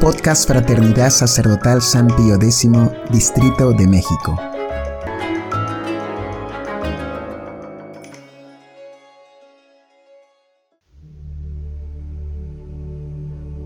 Podcast Fraternidad Sacerdotal San Pío X, Distrito de México.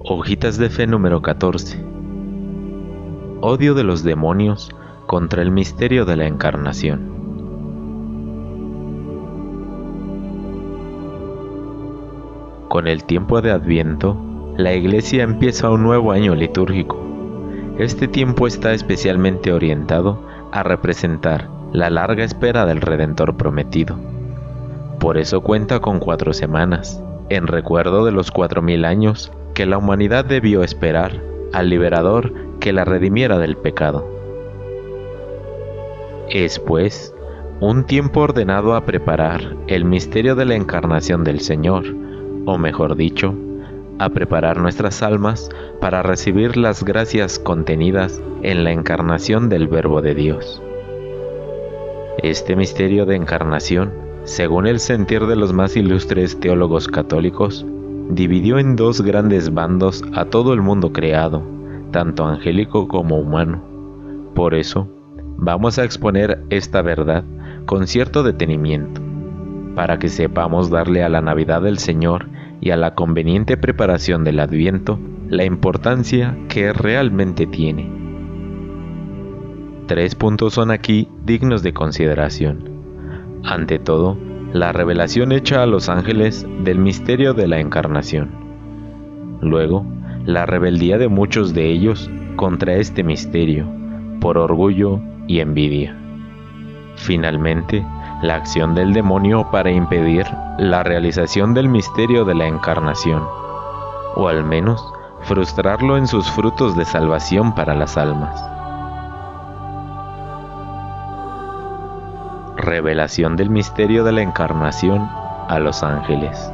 Hojitas de Fe número 14. Odio de los demonios contra el misterio de la encarnación. Con el tiempo de Adviento, la Iglesia empieza un nuevo año litúrgico. Este tiempo está especialmente orientado a representar la larga espera del Redentor prometido. Por eso cuenta con cuatro semanas, en recuerdo de los cuatro mil años que la humanidad debió esperar al liberador que la redimiera del pecado. Es pues un tiempo ordenado a preparar el misterio de la encarnación del Señor, o mejor dicho, a preparar nuestras almas para recibir las gracias contenidas en la encarnación del Verbo de Dios. Este misterio de encarnación, según el sentir de los más ilustres teólogos católicos, dividió en dos grandes bandos a todo el mundo creado, tanto angélico como humano. Por eso, vamos a exponer esta verdad con cierto detenimiento, para que sepamos darle a la Navidad del Señor y a la conveniente preparación del Adviento la importancia que realmente tiene. Tres puntos son aquí dignos de consideración. Ante todo, la revelación hecha a los ángeles del misterio de la encarnación. Luego, la rebeldía de muchos de ellos contra este misterio, por orgullo y envidia. Finalmente, la acción del demonio para impedir la realización del misterio de la encarnación, o al menos frustrarlo en sus frutos de salvación para las almas. Revelación del misterio de la encarnación a los ángeles.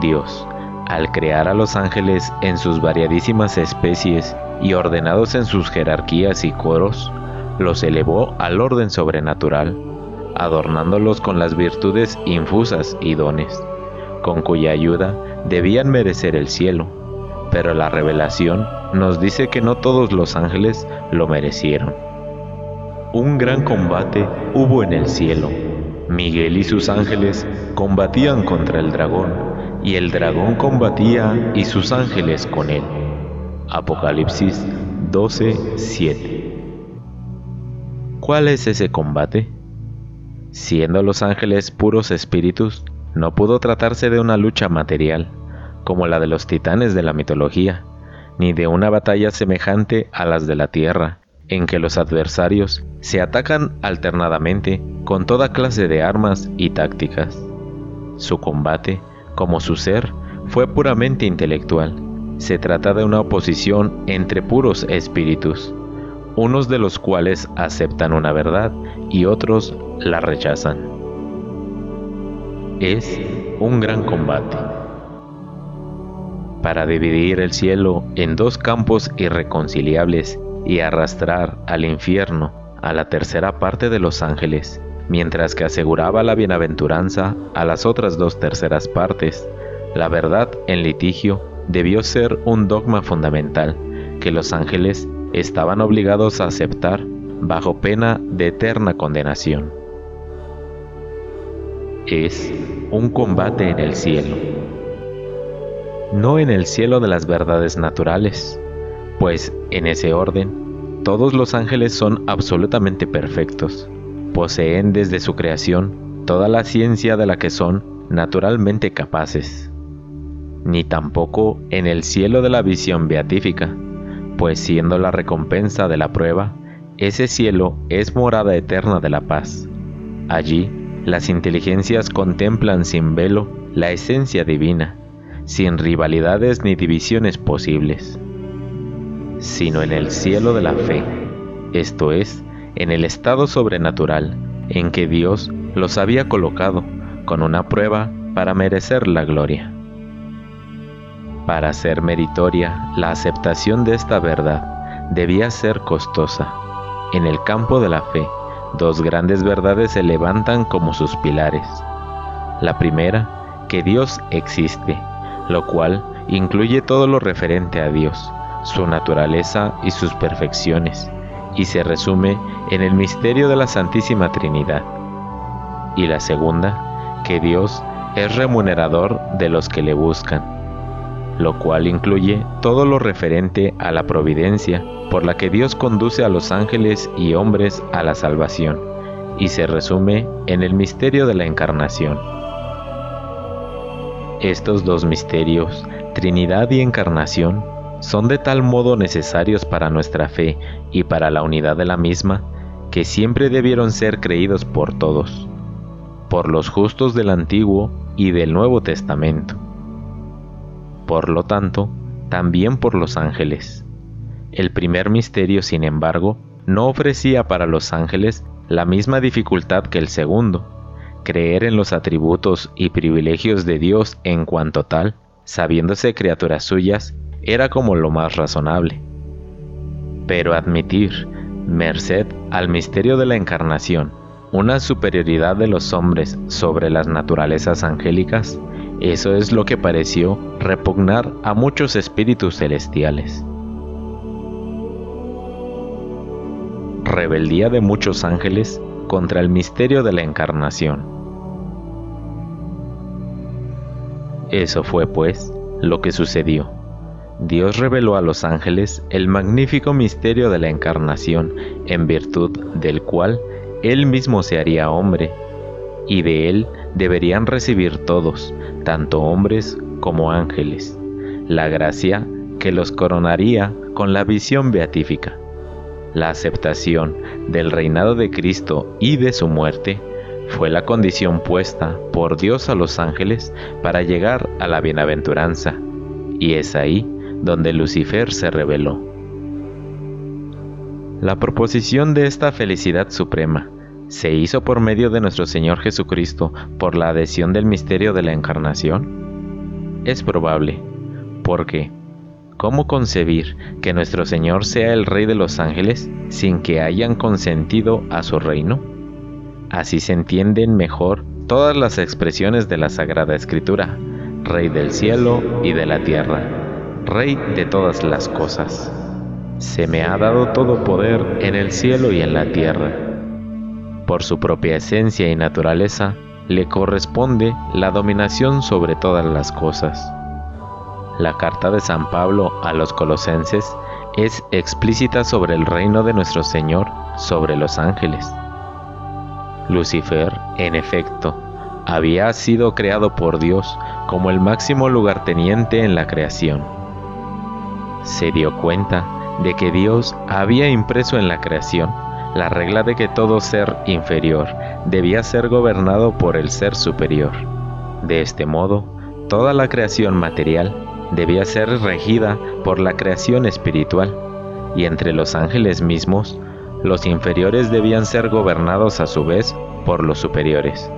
Dios, al crear a los ángeles en sus variadísimas especies y ordenados en sus jerarquías y coros, los elevó al orden sobrenatural, adornándolos con las virtudes infusas y dones, con cuya ayuda debían merecer el cielo. Pero la revelación nos dice que no todos los ángeles lo merecieron. Un gran combate hubo en el cielo. Miguel y sus ángeles combatían contra el dragón, y el dragón combatía y sus ángeles con él. Apocalipsis 12:7 ¿Cuál es ese combate? Siendo los ángeles puros espíritus, no pudo tratarse de una lucha material, como la de los titanes de la mitología, ni de una batalla semejante a las de la tierra, en que los adversarios se atacan alternadamente con toda clase de armas y tácticas. Su combate, como su ser, fue puramente intelectual. Se trata de una oposición entre puros espíritus, unos de los cuales aceptan una verdad y otros la rechazan. Es un gran combate. Para dividir el cielo en dos campos irreconciliables y arrastrar al infierno a la tercera parte de los ángeles, mientras que aseguraba la bienaventuranza a las otras dos terceras partes, la verdad en litigio debió ser un dogma fundamental que los ángeles estaban obligados a aceptar bajo pena de eterna condenación. Es un combate en el cielo, no en el cielo de las verdades naturales, pues en ese orden todos los ángeles son absolutamente perfectos, poseen desde su creación toda la ciencia de la que son naturalmente capaces, ni tampoco en el cielo de la visión beatífica, pues siendo la recompensa de la prueba, ese cielo es morada eterna de la paz. Allí, las inteligencias contemplan sin velo la esencia divina, sin rivalidades ni divisiones posibles, sino en el cielo de la fe, esto es, en el estado sobrenatural en que Dios los había colocado con una prueba para merecer la gloria. Para ser meritoria, la aceptación de esta verdad debía ser costosa. En el campo de la fe, dos grandes verdades se levantan como sus pilares. La primera, que Dios existe. lo cual incluye todo lo referente a Dios, su naturaleza y sus perfecciones, y se resume en el misterio de la Santísima Trinidad. Y la segunda, que Dios es remunerador de los que le buscan, lo cual incluye todo lo referente a la providencia por la que Dios conduce a los ángeles y hombres a la salvación, y se resume en el misterio de la encarnación. Estos dos misterios, Trinidad y Encarnación, son de tal modo necesarios para nuestra fe y para la unidad de la misma, que siempre debieron ser creídos por todos, por los justos del Antiguo y del Nuevo Testamento. Por lo tanto, también por los ángeles. El primer misterio, sin embargo, no ofrecía para los ángeles la misma dificultad que el segundo. Creer en los atributos y privilegios de Dios en cuanto tal, sabiéndose criaturas suyas, era como lo más razonable. Pero admitir, merced al misterio de la encarnación, una superioridad de los hombres sobre las naturalezas angélicas, eso es lo que pareció repugnar a muchos espíritus celestiales. Rebeldía de muchos ángeles contra el misterio de la encarnación. Eso fue, pues, lo que sucedió. Dios reveló a los ángeles el magnífico misterio de la encarnación, en virtud del cual Él mismo se haría hombre, y de Él deberían recibir todos, tanto hombres como ángeles, la gracia que los coronaría con la visión beatífica. La aceptación del reinado de Cristo y de su muerte fue la condición puesta por Dios a los ángeles para llegar a la bienaventuranza, y es ahí donde Lucifer se reveló. La proposición de esta felicidad suprema se hizo por medio de nuestro Señor Jesucristo por la adhesión del misterio de la encarnación. Es probable, porque ¿cómo concebir que nuestro Señor sea el Rey de los ángeles sin que hayan consentido a su reino? Así se entienden mejor todas las expresiones de la Sagrada Escritura, Rey del cielo y de la tierra Rey de todas las cosas. Se me ha dado todo poder en el cielo y en la tierra. Por su propia esencia y naturaleza, le corresponde la dominación sobre todas las cosas. La carta de San Pablo a los colosenses es explícita sobre el reino de nuestro Señor sobre los ángeles. Lucifer, en efecto, había sido creado por Dios como el máximo lugarteniente en la creación se dio cuenta de que Dios había impreso en la creación la regla de que todo ser inferior debía ser gobernado por el ser superior. De este modo, toda la creación material debía ser regida por la creación espiritual, y entre los ángeles mismos, los inferiores debían ser gobernados a su vez por los superiores.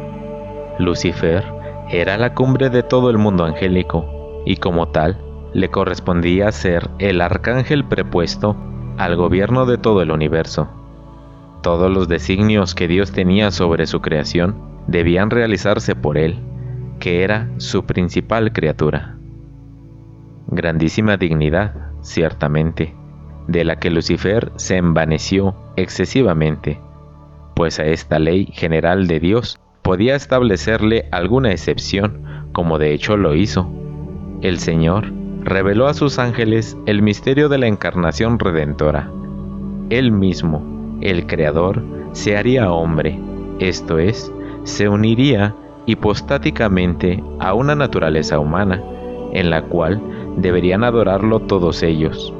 Lucifer era la cumbre de todo el mundo angélico, y como tal, le correspondía ser el arcángel prepuesto al gobierno de todo el universo. Todos los designios que Dios tenía sobre su creación debían realizarse por él, que era su principal criatura. Grandísima dignidad, ciertamente, de la que Lucifer se envaneció excesivamente, pues a esta ley general de Dios podía establecerle alguna excepción, como de hecho lo hizo. El Señor reveló a sus ángeles el misterio de la encarnación redentora. Él mismo, el Creador, se haría hombre, esto es, se uniría hipostáticamente a una naturaleza humana, en la cual deberían adorarlo todos ellos,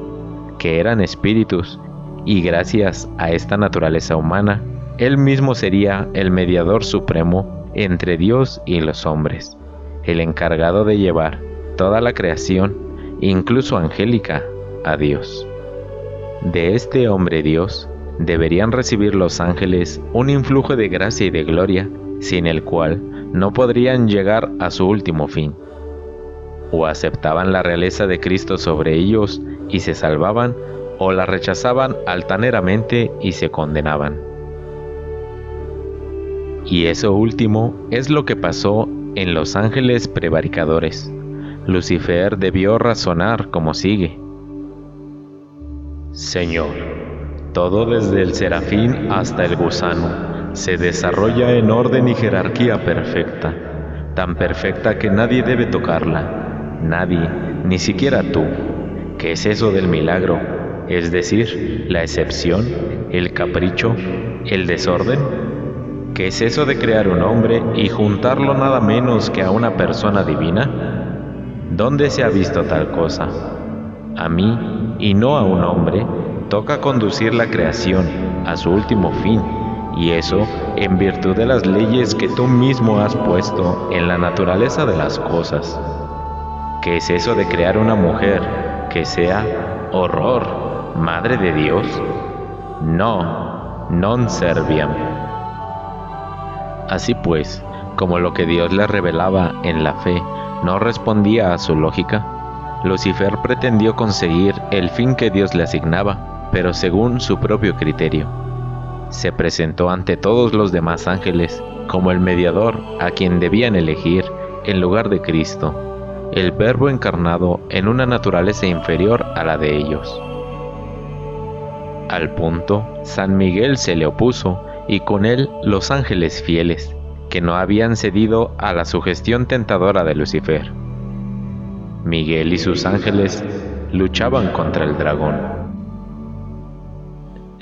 que eran espíritus, y gracias a esta naturaleza humana, Él mismo sería el mediador supremo entre Dios y los hombres, el encargado de llevar toda la creación incluso angélica, a Dios. De este hombre Dios deberían recibir los ángeles un influjo de gracia y de gloria, sin el cual no podrían llegar a su último fin. O aceptaban la realeza de Cristo sobre ellos y se salvaban, o la rechazaban altaneramente y se condenaban. Y eso último es lo que pasó en los ángeles prevaricadores Lucifer debió razonar como sigue. Señor, todo desde el serafín hasta el gusano se desarrolla en orden y jerarquía perfecta, tan perfecta que nadie debe tocarla, nadie, ni siquiera tú. ¿Qué es eso del milagro? Es decir, la excepción, el capricho, el desorden. ¿Qué es eso de crear un hombre y juntarlo nada menos que a una persona divina? ¿Dónde se ha visto tal cosa? A mí, y no a un hombre, toca conducir la creación a su último fin, y eso en virtud de las leyes que tú mismo has puesto en la naturaleza de las cosas. ¿Qué es eso de crear una mujer que sea horror, madre de Dios? No, non serviam. Así pues, como lo que Dios le revelaba en la fe, no respondía a su lógica, Lucifer pretendió conseguir el fin que Dios le asignaba, pero según su propio criterio. Se presentó ante todos los demás ángeles como el mediador a quien debían elegir en lugar de Cristo, el Verbo encarnado en una naturaleza inferior a la de ellos. Al punto, San Miguel se le opuso y con él los ángeles fieles, que no habían cedido a la sugestión tentadora de Lucifer. Miguel y sus ángeles luchaban contra el dragón.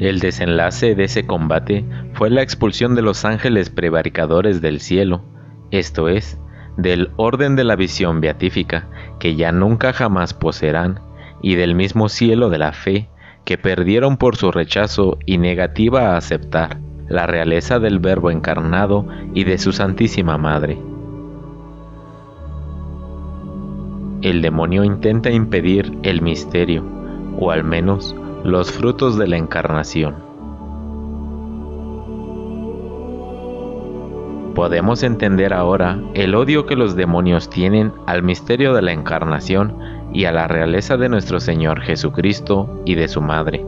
El desenlace de ese combate fue la expulsión de los ángeles prevaricadores del cielo, esto es, del orden de la visión beatífica, que ya nunca jamás poseerán, y del mismo cielo de la fe, que perdieron por su rechazo y negativa a aceptar la realeza del Verbo encarnado y de su Santísima Madre. El demonio intenta impedir el misterio, o al menos los frutos de la encarnación. Podemos entender ahora el odio que los demonios tienen al misterio de la encarnación y a la realeza de nuestro Señor Jesucristo y de su Madre.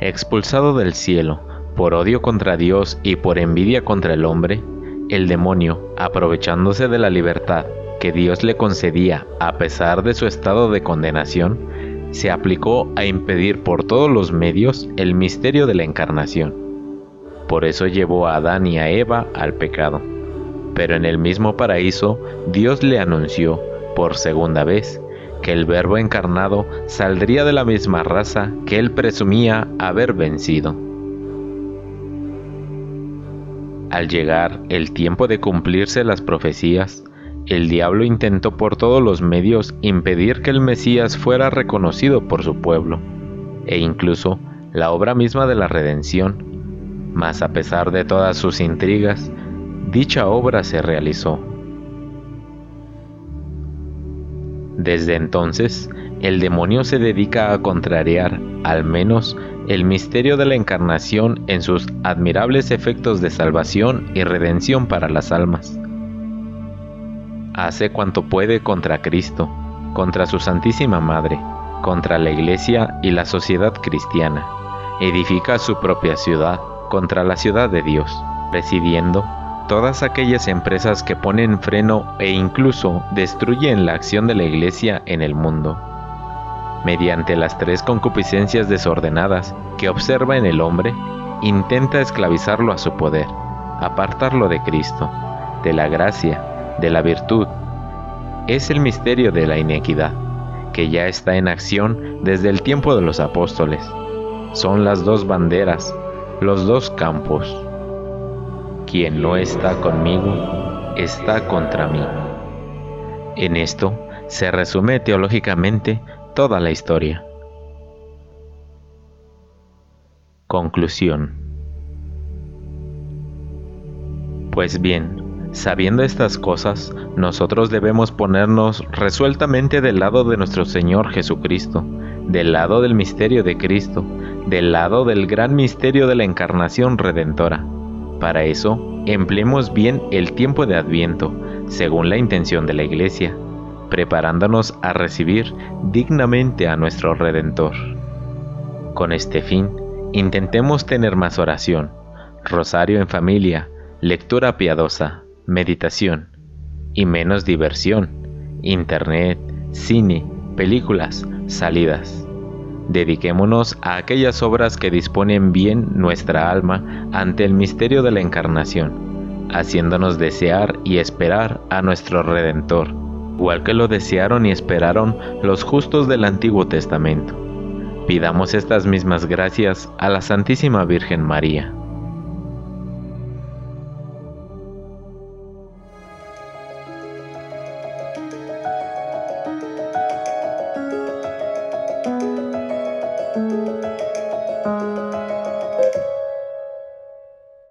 Expulsado del cielo, por odio contra Dios y por envidia contra el hombre, el demonio, aprovechándose de la libertad que Dios le concedía a pesar de su estado de condenación, se aplicó a impedir por todos los medios el misterio de la encarnación. Por eso llevó a Adán y a Eva al pecado. Pero en el mismo paraíso Dios le anunció, por segunda vez, que el Verbo encarnado saldría de la misma raza que él presumía haber vencido. Al llegar el tiempo de cumplirse las profecías, el diablo intentó por todos los medios impedir que el Mesías fuera reconocido por su pueblo, e incluso la obra misma de la redención. Mas a pesar de todas sus intrigas, dicha obra se realizó. Desde entonces, el demonio se dedica a contrariar, al menos, el misterio de la encarnación en sus admirables efectos de salvación y redención para las almas. Hace cuanto puede contra Cristo, contra su Santísima Madre, contra la Iglesia y la sociedad cristiana. Edifica su propia ciudad contra la ciudad de Dios, presidiendo todas aquellas empresas que ponen freno e incluso destruyen la acción de la Iglesia en el mundo mediante las tres concupiscencias desordenadas que observa en el hombre, intenta esclavizarlo a su poder, apartarlo de Cristo, de la gracia, de la virtud. Es el misterio de la inequidad, que ya está en acción desde el tiempo de los apóstoles. Son las dos banderas, los dos campos. Quien no está conmigo, está contra mí. En esto se resume teológicamente toda la historia. Conclusión. Pues bien, sabiendo estas cosas, nosotros debemos ponernos resueltamente del lado de nuestro Señor Jesucristo, del lado del misterio de Cristo, del lado del gran misterio de la encarnación redentora. Para eso, empleemos bien el tiempo de Adviento, según la intención de la Iglesia, preparándonos a recibir dignamente a nuestro Redentor. Con este fin, intentemos tener más oración, rosario en familia, lectura piadosa, meditación y menos diversión, internet, cine, películas, salidas. Dediquémonos a aquellas obras que disponen bien nuestra alma ante el misterio de la encarnación, haciéndonos desear y esperar a nuestro Redentor, igual que lo desearon y esperaron los justos del Antiguo Testamento. Pidamos estas mismas gracias a la Santísima Virgen María.